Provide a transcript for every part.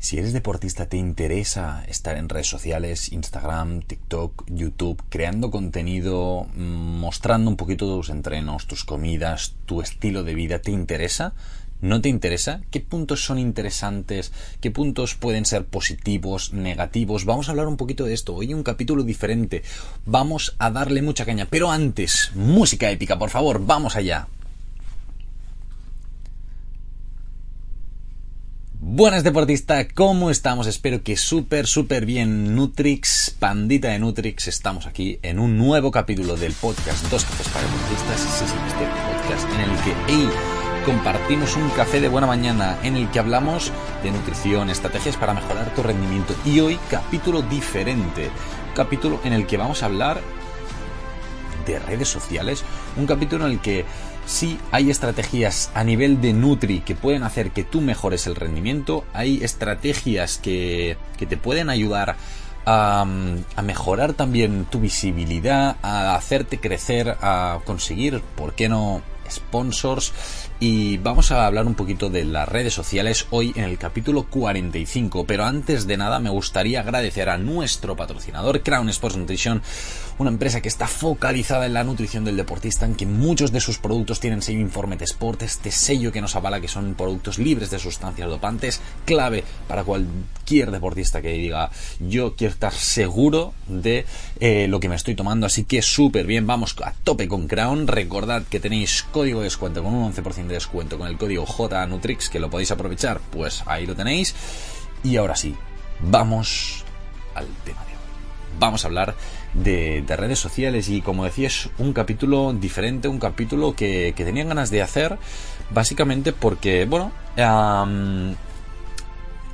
Si eres deportista, te interesa estar en redes sociales, Instagram, TikTok, YouTube, creando contenido, mm, mostrando un poquito tus entrenos, tus comidas, tu estilo de vida, ¿te interesa? ¿No te interesa? ¿Qué puntos son interesantes? ¿Qué puntos pueden ser positivos, negativos? Vamos a hablar un poquito de esto. Hoy un capítulo diferente. Vamos a darle mucha caña. Pero antes, música épica, por favor, vamos allá. Buenas deportista, ¿cómo estamos? Espero que súper, súper bien. Nutrix, pandita de Nutrix, estamos aquí en un nuevo capítulo del podcast Dos Cafés para Deportistas. Sí, sí, este podcast en el que compartimos un café de buena mañana, en el que hablamos de nutrición, estrategias para mejorar tu rendimiento. Y hoy capítulo diferente, capítulo en el que vamos a hablar de redes sociales, un capítulo en el que sí hay estrategias a nivel de Nutri que pueden hacer que tú mejores el rendimiento, hay estrategias que, que te pueden ayudar a, mejorar también tu visibilidad, a hacerte crecer, a conseguir, ¿por qué no? sponsors y vamos a hablar un poquito de las redes sociales hoy en el capítulo 45. Pero antes de nada me gustaría agradecer a nuestro patrocinador Crown Sports Nutrition, una empresa que está focalizada en la nutrición del deportista, en que muchos de sus productos tienen sello Informe de Sport, este sello que nos avala que son productos libres de sustancias dopantes, clave para cualquier deportista que diga yo quiero estar seguro de eh, lo que me estoy tomando, así que súper bien, vamos a tope con Crown, recordad que tenéis código de descuento con un 11% de descuento con el código JNutrix, que lo podéis aprovechar, pues ahí lo tenéis. Y ahora sí, vamos al tema de hoy. Vamos a hablar de, de redes sociales y como decía es un capítulo diferente, un capítulo que, que tenían ganas de hacer, básicamente porque, bueno,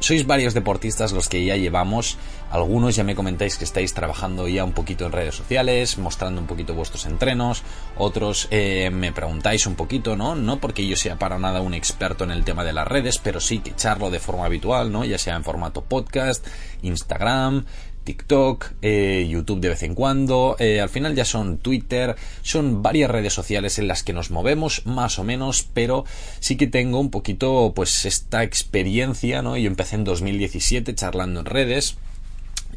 sois varios deportistas los que ya llevamos. Algunos ya me comentáis que estáis trabajando ya un poquito en redes sociales, mostrando un poquito vuestros entrenos. Otros eh, me preguntáis un poquito, ¿no? No porque yo sea para nada un experto en el tema de las redes, pero sí que echarlo de forma habitual, ¿no? Ya sea en formato podcast, Instagram, TikTok, eh, YouTube de vez en cuando, eh, al final ya son Twitter, son varias redes sociales en las que nos movemos más o menos, pero sí que tengo un poquito pues esta experiencia, ¿no? Yo empecé en 2017 charlando en redes,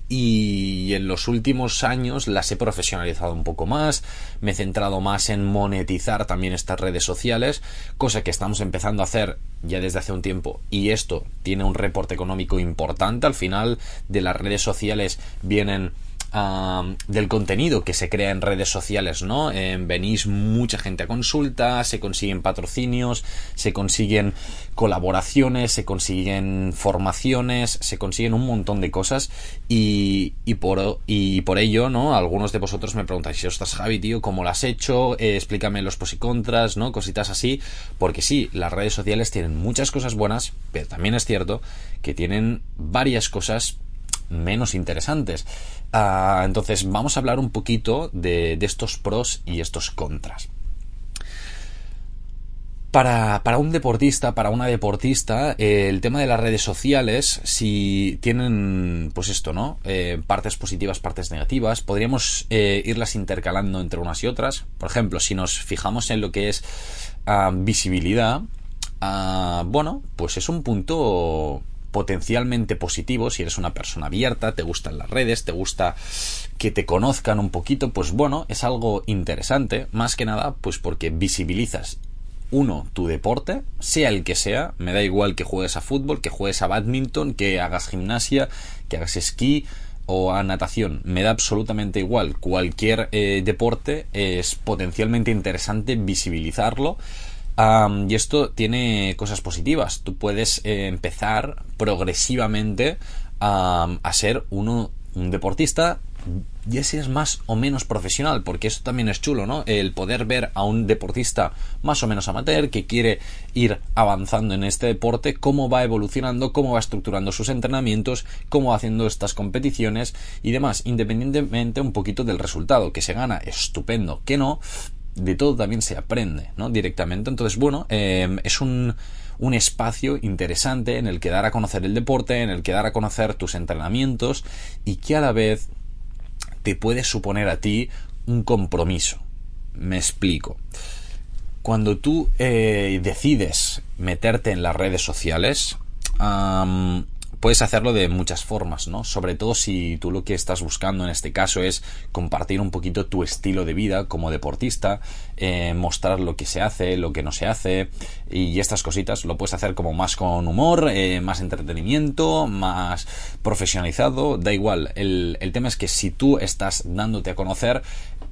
y en los últimos años las he profesionalizado un poco más, me he centrado más en monetizar también estas redes sociales, cosa que estamos empezando a hacer ya desde hace un tiempo y esto tiene un reporte económico importante, al final de las redes sociales vienen Del contenido que se crea en redes sociales, ¿no? Eh, venís mucha gente a consulta, se consiguen patrocinios, se consiguen colaboraciones, se consiguen formaciones, se consiguen un montón de cosas y, y, por, y por ello, ¿no? Algunos de vosotros me preguntáis, ostras Javi, tío, ¿cómo lo has hecho? Eh, explícame los pros y contras, ¿no? Cositas así, porque sí, las redes sociales tienen muchas cosas buenas, pero también es cierto que tienen varias cosas menos interesantes. Uh, entonces vamos a hablar un poquito de, de, estos pros y estos contras. Para, para, un deportista, para una deportista, el tema de las redes sociales, si tienen, pues esto, ¿no? Eh, partes positivas, partes negativas, podríamos eh, irlas intercalando entre unas y otras. Por ejemplo, si nos fijamos en lo que es uh, visibilidad, uh, bueno, pues es un punto potencialmente positivo, si eres una persona abierta, te gustan las redes, te gusta que te conozcan un poquito, pues bueno, es algo interesante, más que nada, pues porque visibilizas uno, tu deporte, sea el que sea, me da igual que juegues a fútbol, que juegues a badminton, que hagas gimnasia, que hagas esquí o a natación, me da absolutamente igual, cualquier eh, deporte es potencialmente interesante visibilizarlo Y esto tiene cosas positivas. Tú puedes eh, empezar progresivamente um, a ser uno, un deportista ya seas más o menos profesional, porque eso también es chulo, ¿no? El poder ver a un deportista más o menos amateur que quiere ir avanzando en este deporte, cómo va evolucionando, cómo va estructurando sus entrenamientos, cómo va haciendo estas competiciones y demás, independientemente un poquito del resultado, que se gana, estupendo, que no, de todo también se aprende, ¿no? Directamente. Entonces, bueno, eh, es un, un espacio interesante en el que dar a conocer el deporte, en el que dar a conocer tus entrenamientos y que a la vez te puede suponer a ti un compromiso. Me explico. Cuando tú eh, decides meterte en las redes sociales, puedes hacerlo de muchas formas, ¿no? Sobre todo si tú lo que estás buscando en este caso es compartir un poquito tu estilo de vida como deportista, eh, mostrar lo que se hace, lo que no se hace y estas cositas. Lo puedes hacer como más con humor, eh, más entretenimiento, más profesionalizado, da igual. El, el tema es que si tú estás dándote a conocer,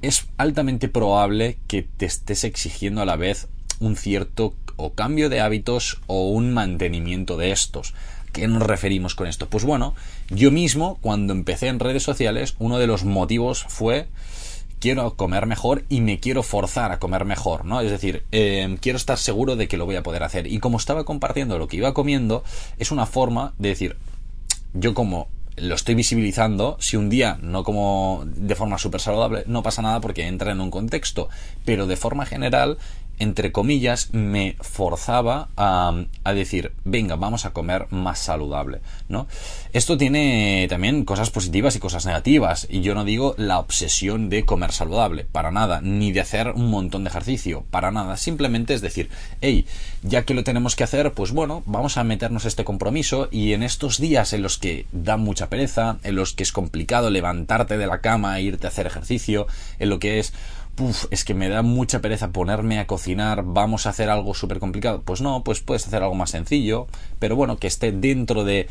es altamente probable que te estés exigiendo a la vez un cierto o cambio de hábitos o un mantenimiento de estos. ¿Qué nos referimos con esto? Pues bueno, yo mismo cuando empecé en redes sociales, uno de los motivos fue quiero comer mejor y me quiero forzar a comer mejor, ¿no? Es decir, em, quiero estar seguro de que lo voy a poder hacer. Y como estaba compartiendo lo que iba comiendo, es una forma de decir, yo como lo estoy visibilizando, si un día no como de forma súper saludable, no pasa nada porque entra en un contexto, pero de forma general entre comillas, me forzaba a, decir, venga, vamos a comer más saludable, ¿no? Esto tiene también cosas positivas y cosas negativas, y yo no digo la obsesión de comer saludable, para nada, ni de hacer un montón de ejercicio, para nada, simplemente es decir, hey, ya que lo tenemos que hacer, pues bueno, vamos a meternos este compromiso, y en estos días en los que da mucha pereza, en los que es complicado levantarte de la cama e irte a hacer ejercicio, en lo que es es que me da mucha pereza ponerme a cocinar, vamos a hacer algo súper complicado. Pues no, pues puedes hacer algo más sencillo, pero bueno, que esté dentro de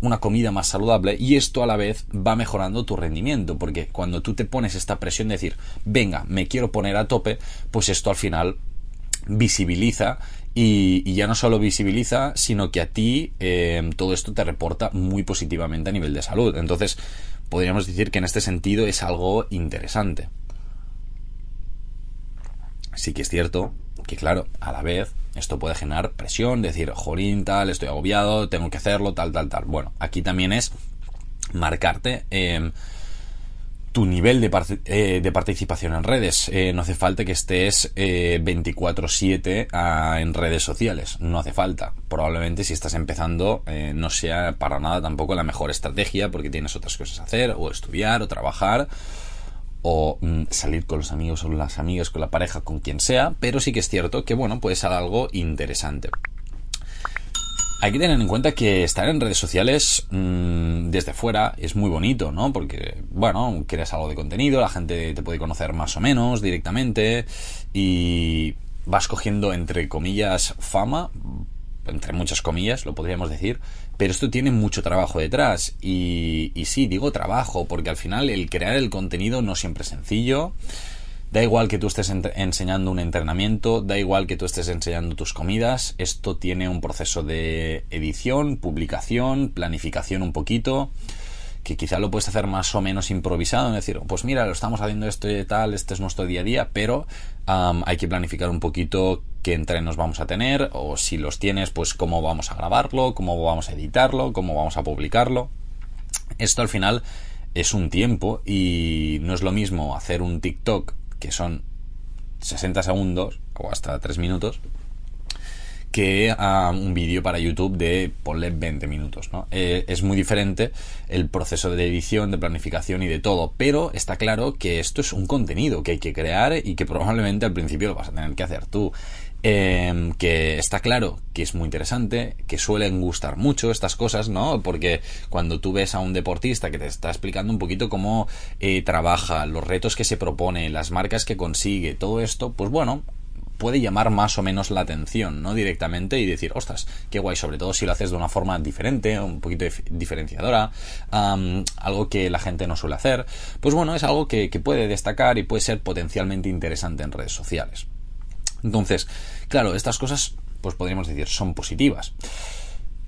una comida más saludable y esto a la vez va mejorando tu rendimiento, porque cuando tú te pones esta presión de decir, venga, me quiero poner a tope, pues esto al final visibiliza y, ya no solo visibiliza, sino que a ti eh, todo esto te reporta muy positivamente a nivel de salud. Entonces, podríamos decir que en este sentido es algo interesante sí que es cierto que, claro, a la vez esto puede generar presión, decir, jolín, tal, estoy agobiado, tengo que hacerlo, tal, tal, tal. Bueno, aquí también es marcarte em, tu nivel de, eh, de, participación en redes. Eh, no hace falta que estés 24/7 eh, en redes sociales. No hace falta. Probablemente si estás empezando no sea para nada tampoco la mejor estrategia porque tienes otras cosas a hacer o estudiar o trabajar o mm, salir con los amigos o las amigas, con la pareja, con quien sea, pero sí que es cierto que, bueno, puede ser algo interesante. Hay que tener en cuenta que estar en redes sociales mmm, desde fuera es muy bonito, ¿no? Porque, bueno, creas algo de contenido, la gente te puede conocer más o menos directamente y vas cogiendo, entre comillas, fama, entre muchas comillas, lo podríamos decir, pero esto tiene mucho trabajo detrás. Y, y sí, digo trabajo, porque al final el crear el contenido no siempre es sencillo. Da igual que tú estés enseñando un entrenamiento, da igual que tú estés enseñando tus comidas, esto tiene un proceso de edición, publicación, planificación un poquito que quizá lo puedes hacer más o menos improvisado, es decir, pues mira, lo estamos haciendo esto y tal, este es nuestro día a día, pero hay que planificar un poquito qué entrenos vamos a tener, o si los tienes, pues cómo vamos a grabarlo, cómo vamos a editarlo, cómo vamos a publicarlo. Esto al final es un tiempo y no es lo mismo hacer un TikTok que son 60 segundos o hasta 3 minutos que a un vídeo para YouTube de ponle 20 minutos. ¿no? Eh, es muy diferente el proceso de edición, de planificación y de todo, pero está claro que esto es un contenido que hay que crear y que probablemente al principio lo vas a tener que hacer tú. Em, que está claro que es muy interesante, que suelen gustar mucho estas cosas, ¿no? Porque cuando tú ves a un deportista que te está explicando un poquito cómo eh, trabaja, los retos que se propone, las marcas que consigue, todo esto, pues bueno, puede llamar más o menos la atención, ¿no? Directamente y decir, ostras, qué guay, sobre todo si lo haces de una forma diferente, un poquito diferenciadora, algo que la gente no suele hacer. Pues bueno, es algo que, que puede destacar y puede ser potencialmente interesante en redes sociales. Entonces, claro, estas cosas, pues podríamos decir, son positivas.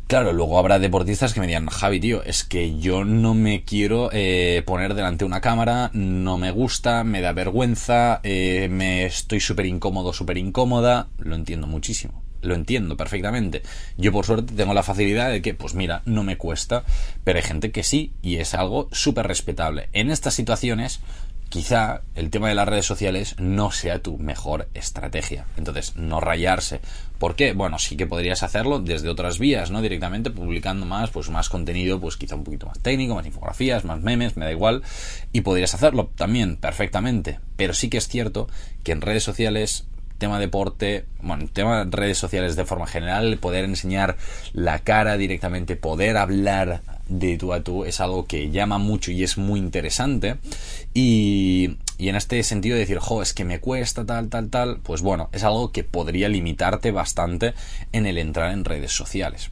Claro, luego habrá deportistas que me digan, Javi, tío, es que yo no me quiero eh, poner delante de una cámara, no me gusta, me da vergüenza, eh, me estoy súper incómodo, súper incómoda. Lo entiendo muchísimo, lo entiendo perfectamente. Yo por suerte tengo la facilidad de que, pues mira, no me cuesta, pero hay gente que sí, y es algo súper respetable. En estas situaciones, quizá el tema de las redes sociales no sea tu mejor estrategia. Entonces, no rayarse. ¿Por qué? Bueno, sí que podrías hacerlo desde otras vías, ¿no? Directamente publicando más, pues más contenido, pues quizá un poquito más técnico, más infografías, más memes, me da igual. Y podrías hacerlo también perfectamente. Pero sí que es cierto que en redes sociales tema deporte, bueno, tema redes sociales de forma general, poder enseñar la cara directamente, poder hablar de tú a tú es algo que llama mucho y es muy interesante. Y, y en este sentido decir, jo, es que me cuesta tal, tal, tal, pues bueno, es algo que podría limitarte bastante en el entrar en redes sociales.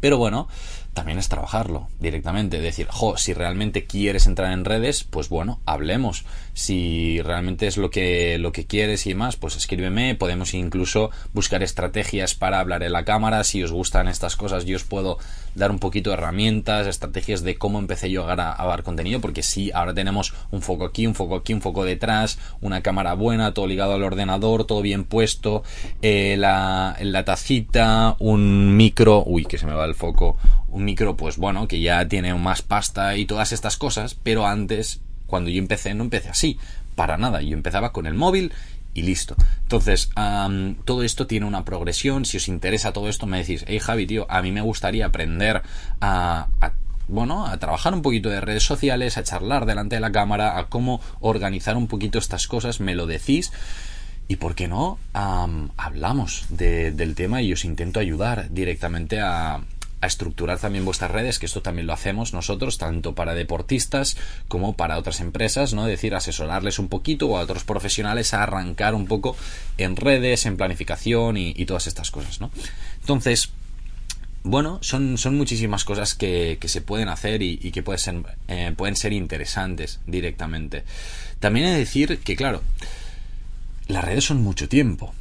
Pero bueno, también es trabajarlo directamente. Decir, jo, si realmente quieres entrar en redes, pues bueno, hablemos. Si realmente es lo que, lo que quieres y más, pues escríbeme. Podemos incluso buscar estrategias para hablar en la cámara. Si os gustan estas cosas, yo os puedo dar un poquito de herramientas, estrategias de cómo empecé yo a, grabar contenido. Porque sí, ahora tenemos un foco aquí, un foco aquí, un foco detrás, una cámara buena, todo ligado al ordenador, todo bien puesto, eh, la, la tacita, un micro, uy, que se me va el foco, un micro, pues bueno, que ya tiene más pasta y todas estas cosas, pero antes, cuando yo empecé, no empecé así, para nada, yo empezaba con el móvil y listo. Entonces, todo esto tiene una progresión, si os interesa todo esto, me decís, hey Javi, tío, a mí me gustaría aprender a, bueno, a trabajar un poquito de redes sociales, a charlar delante de la cámara, a cómo organizar un poquito estas cosas, me lo decís. Y por qué no, hablamos del tema y os intento ayudar directamente a, a estructurar también vuestras redes, que esto también lo hacemos nosotros, tanto para deportistas como para otras empresas, ¿no? Es decir, asesorarles un poquito o a otros profesionales a arrancar un poco en redes, en planificación y, todas estas cosas, ¿no? Entonces, bueno, son, son muchísimas cosas que, se pueden hacer y, que pueden ser, eh, pueden ser interesantes directamente. También he de decir que, claro, las redes son mucho tiempo.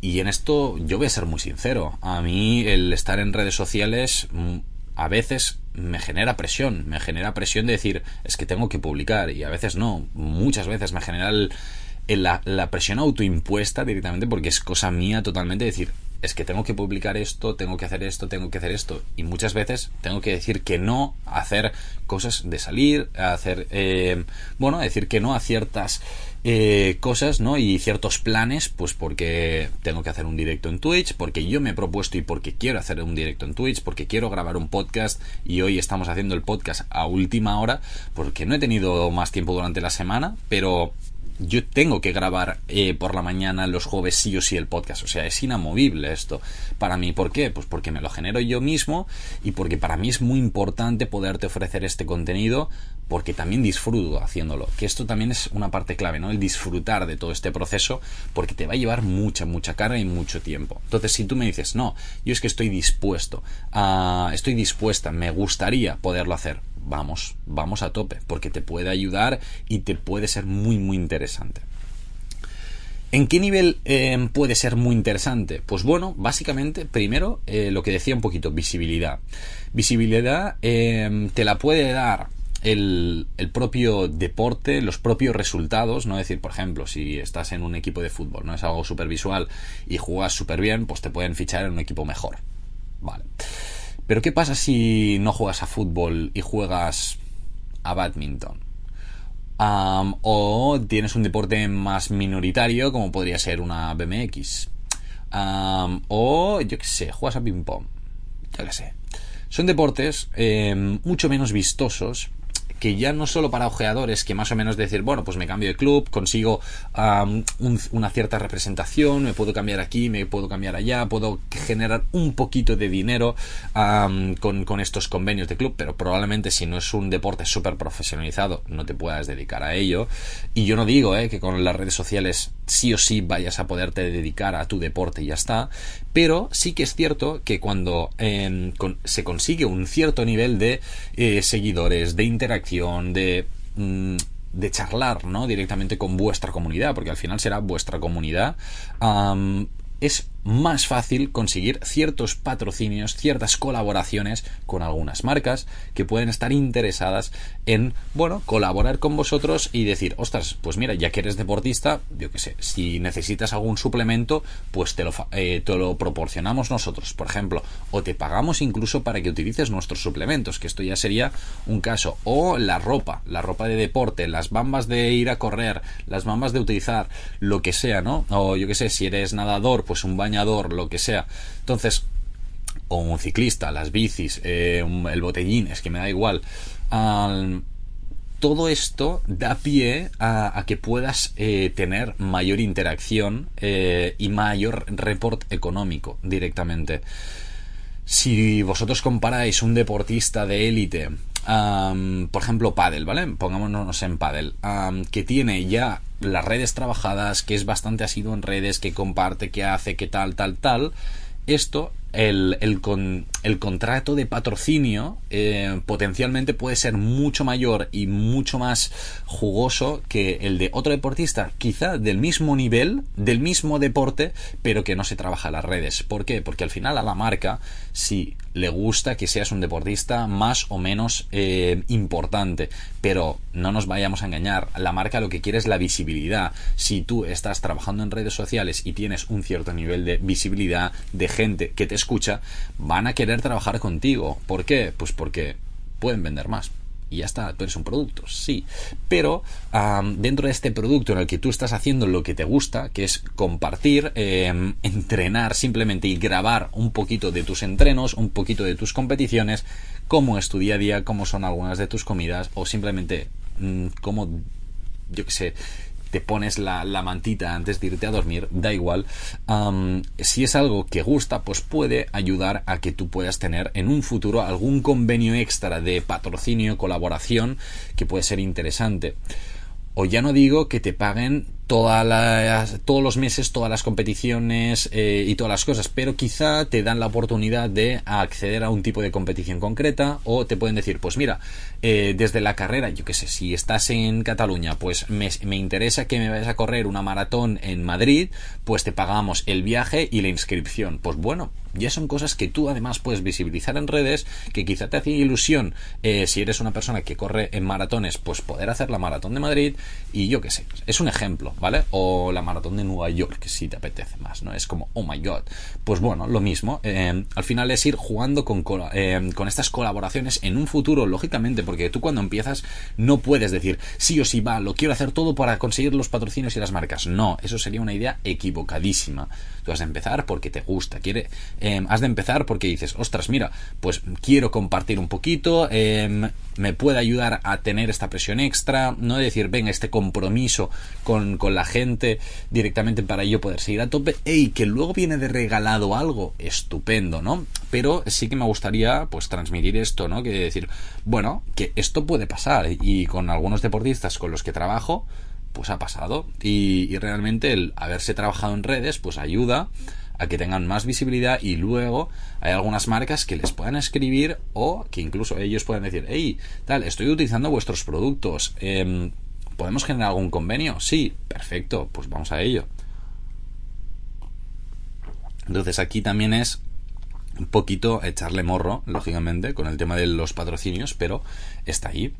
Y en esto yo voy a ser muy sincero. A mí el estar en redes sociales mm, a veces me genera presión. Me genera presión de decir, es que tengo que publicar. Y a veces no. Muchas veces me genera la, la, presión autoimpuesta directamente porque es cosa mía totalmente decir, es que tengo que publicar esto, tengo que hacer esto, tengo que hacer esto. Y muchas veces tengo que decir que no hacer cosas de salir, a hacer, eh, bueno, decir que no a ciertas eh, cosas, ¿no? Y ciertos planes, pues porque tengo que hacer un directo en Twitch, porque yo me he propuesto y porque quiero hacer un directo en Twitch, porque quiero grabar un podcast y hoy estamos haciendo el podcast a última hora, porque no he tenido más tiempo durante la semana, pero yo tengo que grabar eh, por la mañana los jueves sí o sí el podcast. O sea, es inamovible esto para mí. ¿Por qué? Pues porque me lo genero yo mismo y porque para mí es muy importante poderte ofrecer este contenido porque también disfruto haciéndolo. Que esto también es una parte clave, ¿no? El disfrutar de todo este proceso porque te va a llevar mucha, mucha carga y mucho tiempo. Entonces, si tú me dices, no, yo es que estoy dispuesto, a, estoy dispuesta, me gustaría poderlo hacer vamos, vamos a tope, porque te puede ayudar y te puede ser muy, muy interesante. ¿En qué nivel em, puede ser muy interesante? Pues bueno, básicamente, primero, eh, lo que decía un poquito, visibilidad. Visibilidad em, te la puede dar el, el, propio deporte, los propios resultados, ¿no? Es decir, por ejemplo, si estás en un equipo de fútbol, ¿no? Es algo súper visual y juegas súper bien, pues te pueden fichar en un equipo mejor. Vale. Pero ¿qué pasa si no juegas a fútbol y juegas a badminton? o tienes un deporte más minoritario como podría ser una BMX. o yo qué sé, juegas a ping pong. Yo qué sé. Son deportes em, mucho menos vistosos que ya no solo para ojeadores, que más o menos decir, bueno, pues me cambio de club, consigo una cierta representación, me puedo cambiar aquí, me puedo cambiar allá, puedo generar un poquito de dinero con, estos convenios de club, pero probablemente si no es un deporte súper profesionalizado, no te puedas dedicar a ello. Y yo no digo eh, que con las redes sociales sí o sí vayas a poderte dedicar a tu deporte y ya está, pero sí que es cierto que cuando em, se consigue un cierto nivel de eh, seguidores, de interacción, de, mm, de charlar ¿no? directamente con vuestra comunidad, porque al final será vuestra comunidad, es más fácil conseguir ciertos patrocinios, ciertas colaboraciones con algunas marcas que pueden estar interesadas en, bueno, colaborar con vosotros y decir, ostras, pues mira, ya que eres deportista, yo qué sé, si necesitas algún suplemento, pues te lo, eh, te lo proporcionamos nosotros, por ejemplo, o te pagamos incluso para que utilices nuestros suplementos, que esto ya sería un caso, o la ropa, la ropa de deporte, las bambas de ir a correr, las bambas de utilizar, lo que sea, ¿no? O yo qué sé, si eres nadador, pues un baño lo que sea. Entonces, o un ciclista, las bicis, eh, el botellín, es que me da igual. todo esto da pie a, que puedas eh, tener mayor interacción eh, y mayor report económico directamente. Si vosotros comparáis un deportista de élite, por ejemplo, Paddle, ¿vale? Pongámonos en Paddle, que tiene ya las redes trabajadas, que es bastante asiduo en redes, que comparte, que hace, que tal, tal, tal, esto el, el, con, el contrato de patrocinio eh, potencialmente puede ser mucho mayor y mucho más jugoso que el de otro deportista, quizá del mismo nivel, del mismo deporte, pero que no se trabaja las redes. ¿Por qué? Porque al final a la marca, si le gusta que seas un deportista más o menos eh, importante, pero no nos vayamos a engañar, la marca lo que quiere es la visibilidad. Si tú estás trabajando en redes sociales y tienes un cierto nivel de visibilidad de gente que te escucha, van a querer trabajar contigo. ¿Por qué? Pues porque pueden vender más. Y ya está, tú eres un producto, sí. Pero dentro de este producto en el que tú estás haciendo lo que te gusta, que es compartir, em, entrenar simplemente y grabar un poquito de tus entrenos, un poquito de tus competiciones, cómo es tu día a día, cómo son algunas de tus comidas, o simplemente mm, cómo, yo qué sé, te pones la, mantita antes de irte a dormir, da igual. si es algo que gusta, pues puede ayudar a que tú puedas tener en un futuro algún convenio extra de patrocinio, colaboración, que puede ser interesante. O ya no digo que te paguen todas las, todos los meses todas las competiciones eh, y todas las cosas, pero quizá te dan la oportunidad de acceder a un tipo de competición concreta o te pueden decir, pues mira, eh, desde la carrera, yo qué sé, si estás en Cataluña, pues me, interesa que me vayas a correr una maratón en Madrid, pues te pagamos el viaje y la inscripción. Pues bueno, ya son cosas que tú además puedes visibilizar en redes, que quizá te hace ilusión eh, si eres una persona que corre en maratones, pues poder hacer la maratón de Madrid y yo qué sé, es un ejemplo. ¿Vale? O la maratón de Nueva York, si te apetece más, ¿no? Es como, oh my god. Pues bueno, lo mismo. Eh, al final es ir jugando con, eh, con estas colaboraciones en un futuro, lógicamente, porque tú cuando empiezas no puedes decir, sí o sí va, lo quiero hacer todo para conseguir los patrocinios y las marcas. No, eso sería una idea equivocadísima. Tú has de empezar porque te gusta, quiere, eh, has de empezar porque dices, ostras, mira, pues quiero compartir un poquito, me puede ayudar a tener esta presión extra, no decir, venga, este compromiso con, con la gente directamente para yo poder seguir a tope, y que luego viene de regalado algo, estupendo, ¿no? Pero sí que me gustaría, pues, transmitir esto, ¿no? Que decir, bueno, que esto puede pasar, y con algunos deportistas con los que trabajo, pues ha pasado, y, y realmente el haberse trabajado en redes, pues ayuda a que tengan más visibilidad y luego hay algunas marcas que les puedan escribir o que incluso ellos puedan decir, hey, tal, estoy utilizando vuestros productos, eh, ¿Podemos generar algún convenio? Sí, perfecto, pues vamos a ello. Entonces aquí también es un poquito echarle morro, lógicamente, con el tema de los patrocinios, pero está ahí.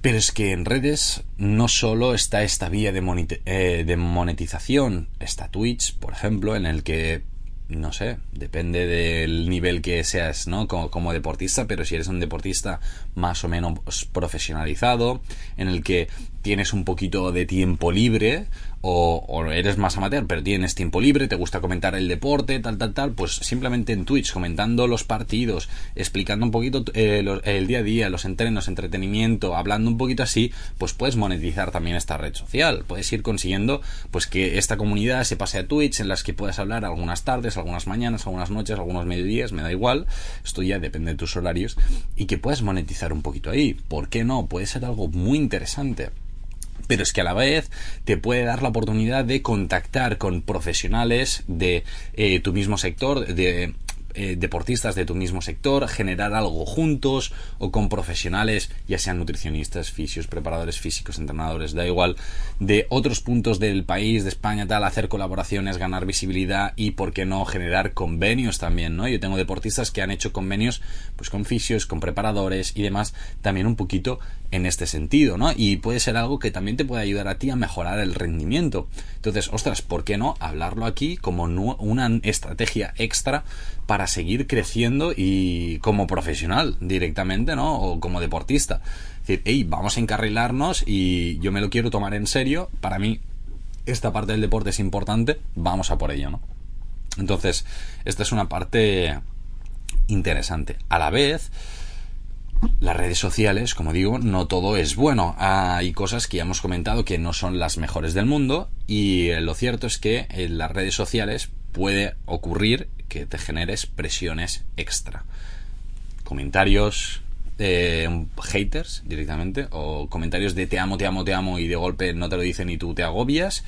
Pero es que en redes no solo está esta vía de, eh, monetización, está Twitch, por ejemplo, en el que no sé, depende del nivel que seas, ¿no? Como, como, deportista, pero si eres un deportista más o menos profesionalizado, en el que tienes un poquito de tiempo libre, o, eres más amateur, pero tienes tiempo libre, te gusta comentar el deporte, tal, tal, tal, pues simplemente en Twitch, comentando los partidos, explicando un poquito eh, el día a día, los entrenos, entretenimiento, hablando un poquito así, pues puedes monetizar también esta red social. Puedes ir consiguiendo pues que esta comunidad se pase a Twitch, en las que puedas hablar algunas tardes, algunas mañanas, algunas noches, algunos mediodías, me da igual, esto ya depende de tus horarios, y que puedas monetizar un poquito ahí. ¿Por qué no? Puede ser algo muy interesante pero es que a la vez te puede dar la oportunidad de contactar con profesionales de eh, tu mismo sector, de eh, deportistas de tu mismo sector, generar algo juntos o con profesionales, ya sean nutricionistas, fisios, preparadores físicos, entrenadores, da igual, de otros puntos del país, de España, tal, hacer colaboraciones, ganar visibilidad y, por qué no, generar convenios también, ¿no? Yo tengo deportistas que han hecho convenios, pues con fisios, con preparadores y demás, también un poquito en este sentido, ¿no? Y puede ser algo que también te puede ayudar a ti a mejorar el rendimiento. Entonces, ostras, ¿por qué no hablarlo aquí como una estrategia extra para seguir creciendo y como profesional directamente, ¿no? O como deportista. Es decir, hey, vamos a encarrilarnos y yo me lo quiero tomar en serio. Para mí, esta parte del deporte es importante, vamos a por ello, ¿no? Entonces, esta es una parte interesante. A la vez, las redes sociales, como digo, no todo es bueno. Hay cosas que ya hemos comentado que no son las mejores del mundo y lo cierto es que en las redes sociales puede ocurrir que te generes presiones extra. Comentarios, eh, haters directamente o comentarios de te amo, te amo, te amo y de golpe no te lo dicen y tú te agobias.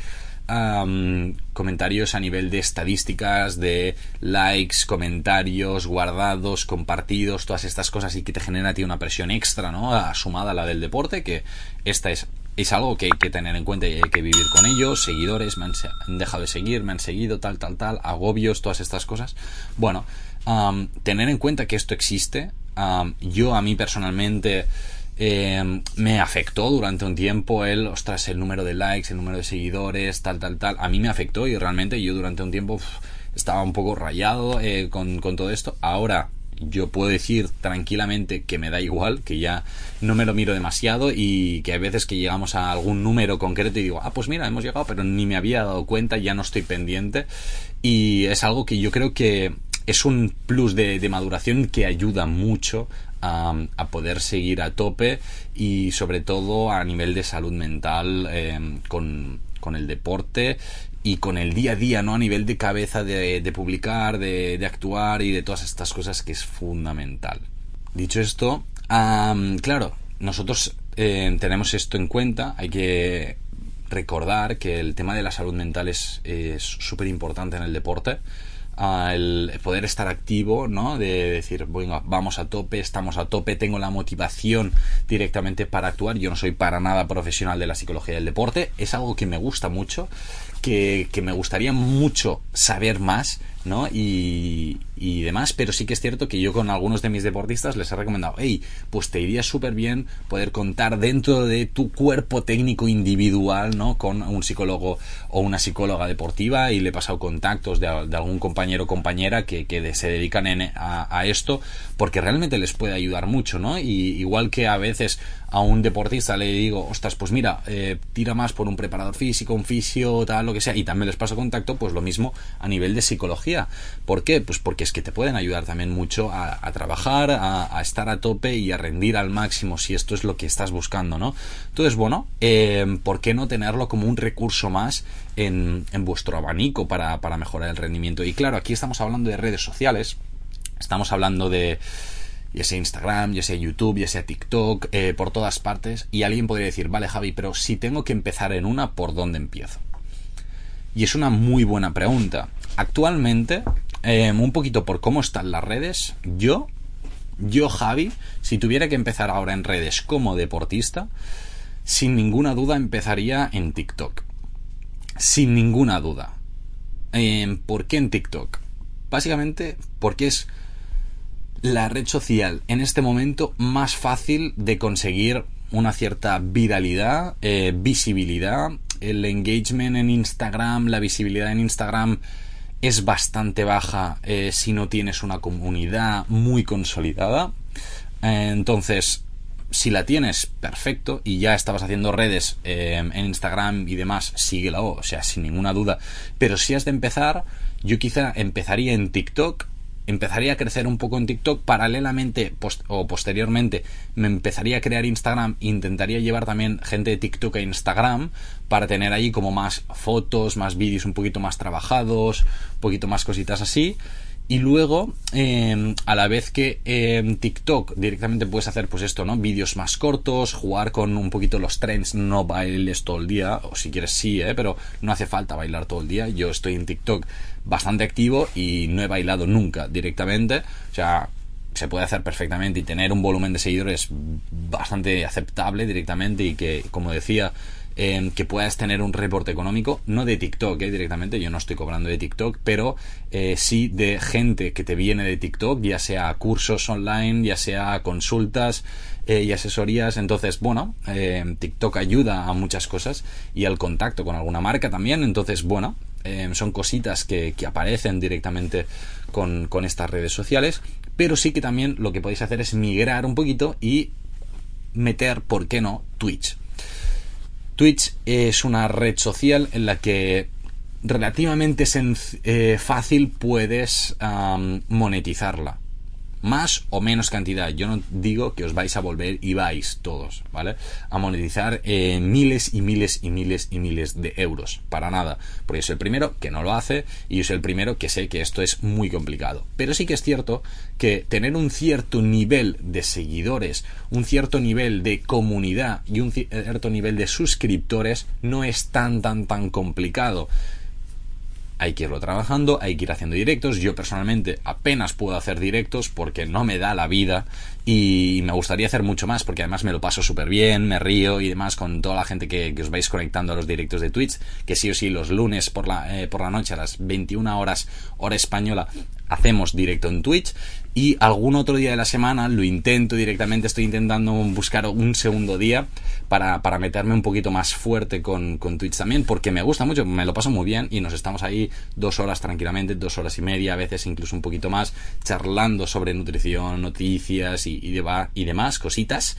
comentarios a nivel de estadísticas, de likes, comentarios guardados, compartidos, todas estas cosas y que te genera a ti una presión extra, ¿no? Sumada a la del deporte, que esta es, es algo que hay que tener en cuenta y hay que vivir con ellos. Seguidores me han, dejado de seguir, me han seguido, tal, tal, tal, agobios, todas estas cosas. Bueno, tener en cuenta que esto existe, yo a mí personalmente em, me afectó durante un tiempo el, ostras, el número de likes, el número de seguidores, tal, tal, tal. A mí me afectó y realmente yo durante un tiempo estaba un poco rayado eh, con, con todo esto. Ahora yo puedo decir tranquilamente que me da igual, que ya no me lo miro demasiado y que hay veces que llegamos a algún número concreto y digo, ah, pues mira, hemos llegado, pero ni me había dado cuenta, ya no estoy pendiente. Y es algo que yo creo que es un plus de, maduración que ayuda mucho a, poder seguir a tope y sobre todo a nivel de salud mental em, con, el deporte y con el día a día, ¿no? A nivel de cabeza de, publicar, de, actuar y de todas estas cosas que es fundamental. Dicho esto, claro, nosotros em, tenemos esto en cuenta, hay que recordar que el tema de la salud mental es súper importante en el deporte el poder estar activo, ¿no? De decir, bueno, vamos a tope, estamos a tope, tengo la motivación directamente para actuar. Yo no soy para nada profesional de la psicología del deporte, es algo que me gusta mucho, que, que me gustaría mucho saber más ¿no? Y, y, demás, pero sí que es cierto que yo con algunos de mis deportistas les he recomendado, hey, pues te iría súper bien poder contar dentro de tu cuerpo técnico individual, ¿no? Con un psicólogo o una psicóloga deportiva y le he pasado contactos de, algún compañero o compañera que, que se dedican a, esto porque realmente les puede ayudar mucho, ¿no? Y igual que a veces a un deportista le digo, ostras, pues mira, eh, tira más por un preparador físico, un fisio, tal, lo que sea, y también les paso contacto, pues lo mismo a nivel de psicología. ¿Por qué? Pues porque es que te pueden ayudar también mucho a, trabajar, a, estar a tope y a rendir al máximo si esto es lo que estás buscando, ¿no? Entonces, bueno, eh, ¿por qué no tenerlo como un recurso más en, en vuestro abanico para, para mejorar el rendimiento? Y claro, aquí estamos hablando de redes sociales, estamos hablando de ya sea Instagram, ya sea YouTube, ya sea TikTok, eh, por todas partes, y alguien podría decir, vale Javi, pero si tengo que empezar en una, ¿por dónde empiezo? Y es una muy buena pregunta. Actualmente, em, un poquito por cómo están las redes, yo, yo Javi, si tuviera que empezar ahora en redes como deportista, sin ninguna duda empezaría en TikTok. Sin ninguna duda. Em, ¿Por qué en TikTok? Básicamente porque es la red social en este momento más fácil de conseguir una cierta viralidad, eh, visibilidad. El engagement en Instagram, la visibilidad en Instagram es bastante baja eh, si no tienes una comunidad muy consolidada. entonces, si la tienes, perfecto, y ya estabas haciendo redes eh, en Instagram y demás, síguela, o sea, sin ninguna duda. Pero si has de empezar, yo quizá empezaría en TikTok empezaría a crecer un poco en TikTok, paralelamente o posteriormente me empezaría a crear Instagram, intentaría llevar también gente de TikTok a Instagram para tener ahí como más fotos, más vídeos un poquito más trabajados, un poquito más cositas así. Y luego, em, a la vez que en TikTok directamente puedes hacer pues esto, ¿no? Vídeos más cortos, jugar con un poquito los trends, no bailes todo el día, o si quieres sí, ¿eh? Pero no hace falta bailar todo el día. Yo estoy en TikTok bastante activo y no he bailado nunca directamente. O sea, se puede hacer perfectamente y tener un volumen de seguidores bastante aceptable directamente y que, como decía, que puedas tener un reporte económico, no de TikTok eh, directamente, yo no estoy cobrando de TikTok, pero eh, sí de gente que te viene de TikTok, ya sea cursos online, ya sea consultas eh, y asesorías. Entonces, bueno, TikTok ayuda a muchas cosas y al contacto con alguna marca también. Entonces, bueno, son cositas que, que aparecen directamente con, con estas redes sociales, pero sí que también lo que podéis hacer es migrar un poquito y meter, ¿por qué no?, Twitch. Twitch es una red social en la que relativamente eh, fácil puedes monetizarla. Más o menos cantidad. Yo no digo que os vais a volver y vais todos, ¿vale? A monetizar eh, miles y miles y miles y miles de euros. Para nada. Porque soy el primero que no lo hace y yo soy el primero que sé que esto es muy complicado. Pero sí que es cierto que tener un cierto nivel de seguidores, un cierto nivel de comunidad y un cierto nivel de suscriptores no es tan tan tan complicado hay que irlo trabajando, hay que ir haciendo directos. Yo personalmente apenas puedo hacer directos porque no me da la vida y me gustaría hacer mucho más porque además me lo paso súper bien, me río y demás con toda la gente que, os vais conectando a los directos de Twitch, que sí o sí los lunes por la, eh, por la noche a las 21 horas hora española hacemos directo en Twitch. Y algún otro día de la semana lo intento directamente, estoy intentando buscar un segundo día para, para meterme un poquito más fuerte con, con, Twitch también, porque me gusta mucho, me lo paso muy bien y nos estamos ahí dos horas tranquilamente, dos horas y media, a veces incluso un poquito más, charlando sobre nutrición, noticias y, y, demás cositas.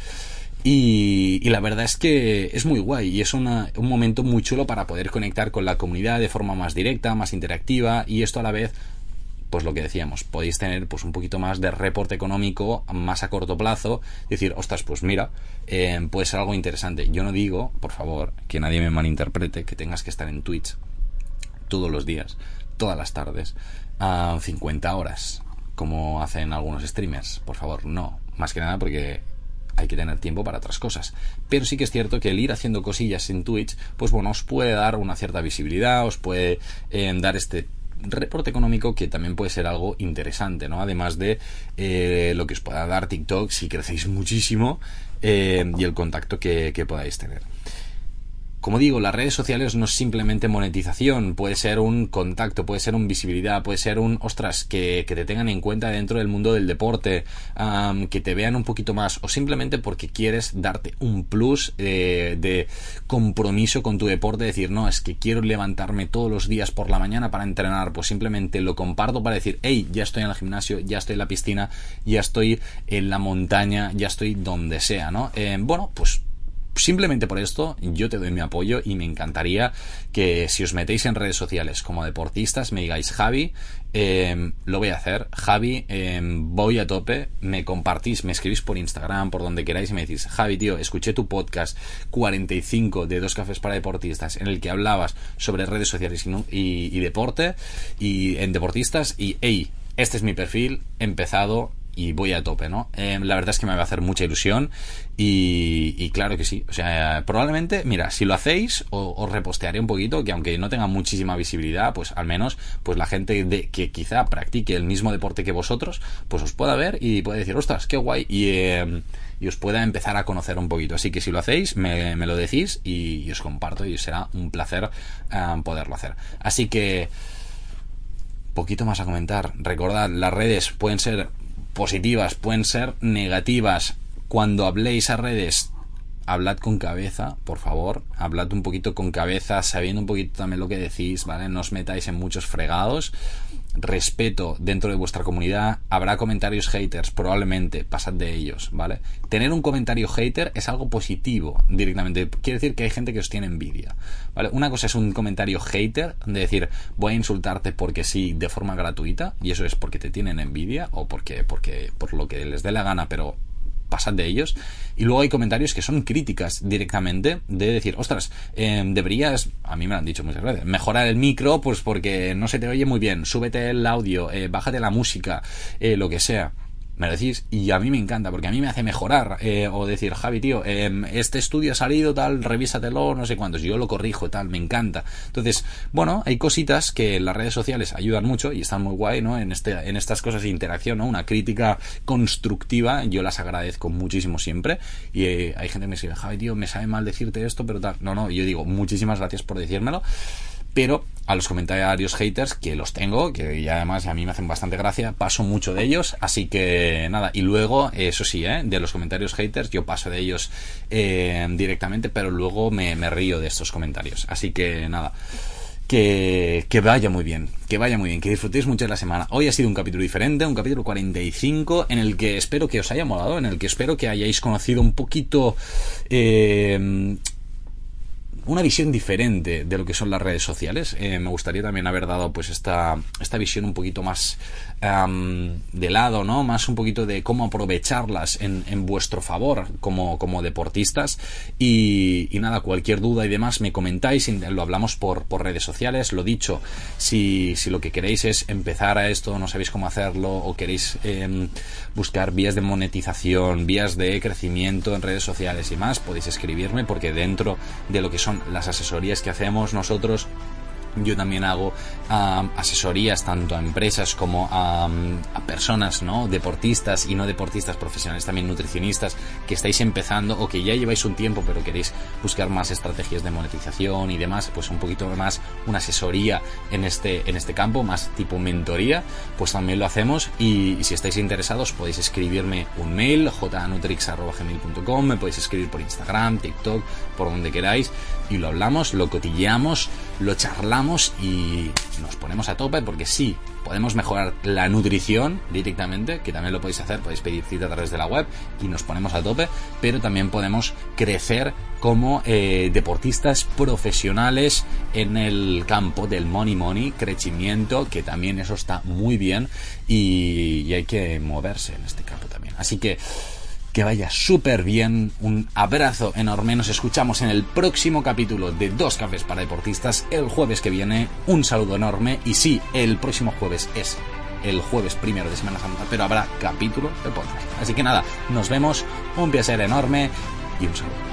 Y, y, la verdad es que es muy guay y es una, un momento muy chulo para poder conectar con la comunidad de forma más directa, más interactiva y esto a la vez pues lo que decíamos, podéis tener pues un poquito más de reporte económico más a corto plazo, decir, ostras, pues mira, eh, puede ser algo interesante. Yo no digo, por favor, que nadie me malinterprete, que tengas que estar en Twitch todos los días, todas las tardes, a 50 horas, como hacen algunos streamers. Por favor, no. Más que nada porque hay que tener tiempo para otras cosas. Pero sí que es cierto que el ir haciendo cosillas en Twitch, pues bueno, os puede dar una cierta visibilidad, os puede eh, dar este reporte económico que también puede ser algo interesante, ¿no? Además de eh, lo que os pueda dar TikTok si crecéis muchísimo eh, y el contacto que podáis tener. Como digo, las redes sociales no es simplemente monetización, puede ser un contacto, puede ser un visibilidad, puede ser un, ostras, que, te tengan en cuenta dentro del mundo del deporte, que te vean un poquito más, o simplemente porque quieres darte un plus eh, de compromiso con tu deporte, decir, no, es que quiero levantarme todos los días por la mañana para entrenar, pues simplemente lo comparto para decir, hey, ya estoy en el gimnasio, ya estoy en la piscina, ya estoy en la montaña, ya estoy donde sea, ¿no? Eh, bueno, pues simplemente por esto yo te doy mi apoyo y me encantaría que si os metéis en redes sociales como deportistas me digáis Javi em, lo voy a hacer. Javi em, voy a tope. Me compartís me escribís por Instagram por donde queráis y me decís Javi tío escuché tu podcast 45 de dos cafés para deportistas en el que hablabas sobre redes sociales y, deporte y en deportistas y hey este es mi perfil, empezado, y voy a tope, ¿no? Eh, la verdad es que me va a hacer mucha ilusión y, claro que sí. O sea, probablemente, mira, si lo hacéis, os repostearé un poquito, que aunque no tenga muchísima visibilidad, pues al menos, pues la gente de, que quizá practique el mismo deporte que vosotros, pues os pueda ver y puede decir, ostras, qué guay, y, eh, y os pueda empezar a conocer un poquito. Así que si lo hacéis, me, lo decís y, os comparto y será un placer eh, poderlo hacer. Así que poquito más a comentar. Recordad, las redes pueden ser positivas, pueden ser negativas. Cuando habléis a redes, hablad con cabeza, por favor, hablad un poquito con cabeza, sabiendo un poquito también lo que decís, ¿vale? No os metáis en muchos fregados respeto dentro de vuestra comunidad. Habrá comentarios haters, probablemente, pasad de ellos, ¿vale? Tener un comentario hater es algo positivo directamente. Quiere decir que hay gente que os tiene envidia, ¿vale? Una cosa es un comentario hater, de decir, voy a insultarte porque sí, de forma gratuita, y eso es porque te tienen envidia o porque, porque por lo que les dé la gana, pero pasad de ellos. Y luego hay comentarios que son críticas directamente de decir, ostras, em, deberías, a mí me lo han dicho muchas veces, mejorar el micro, pues porque no se te oye muy bien, súbete el audio, eh, bájate la música, eh, lo que sea me decís y a mí me encanta porque a mí me hace mejorar eh, o decir Javi tío em, este estudio ha salido tal revísatelo no sé cuántos yo lo corrijo tal me encanta entonces bueno hay cositas que las redes sociales ayudan mucho y están muy guay no en este en estas cosas de interacción no una crítica constructiva yo las agradezco muchísimo siempre. Y eh, hay gente que me dice Javi tío me sabe mal decirte esto pero tal no no yo digo muchísimas gracias por decírmelo pero a los comentarios haters, que los tengo, que ya además a mí me hacen bastante gracia, paso mucho de ellos, así que nada, y luego, eso sí, ¿eh? de los comentarios haters, yo paso de ellos eh, directamente, pero luego me, río de estos comentarios, así que nada. Que, que, vaya muy bien, que vaya muy bien, que disfrutéis mucho de la semana. Hoy ha sido un capítulo diferente, un capítulo 45, en el que espero que os haya molado, en el que espero que hayáis conocido un poquito eh, una visión diferente de lo que son las redes sociales. Eh, me gustaría también haber dado pues esta, esta visión un poquito más de lado, ¿no? Más un poquito de cómo aprovecharlas en, en vuestro favor como, como deportistas. Y, nada, cualquier duda y demás me comentáis, lo hablamos por, por redes sociales. Lo dicho, si, si lo que queréis es empezar a esto, no sabéis cómo hacerlo o queréis eh, buscar vías de monetización, vías de crecimiento en redes sociales y más, podéis escribirme porque dentro de lo que son las asesorías que hacemos nosotros. Yo también hago asesorías tanto a empresas como a, personas, ¿no? Deportistas y no deportistas profesionales, también nutricionistas que estáis empezando o que ya lleváis un tiempo pero queréis buscar más estrategias de monetización y demás, pues un poquito más una asesoría en este, en este campo, más tipo mentoría, pues también lo hacemos. Y, si estáis interesados podéis escribirme un mail, jnutrix.gmail.com, me podéis escribir por Instagram, TikTok, por donde queráis y lo hablamos, lo cotilleamos, lo charlamos y nos ponemos a tope porque sí, podemos mejorar la nutrición directamente, que también lo podéis hacer, podéis pedir cita a través de la web y nos ponemos a tope, pero también podemos crecer como eh, deportistas profesionales en el campo del money money, crecimiento, que también eso está muy bien y, y hay que moverse en este campo también. Así que que vaya súper bien. Un abrazo enorme. Nos escuchamos en el próximo capítulo de Dos Cafés para Deportistas el jueves que viene. Un saludo enorme. Y sí, el próximo jueves es el jueves primero de Semana Santa, pero habrá capítulo de podcast. Así que nada, nos vemos. Un placer enorme y un saludo.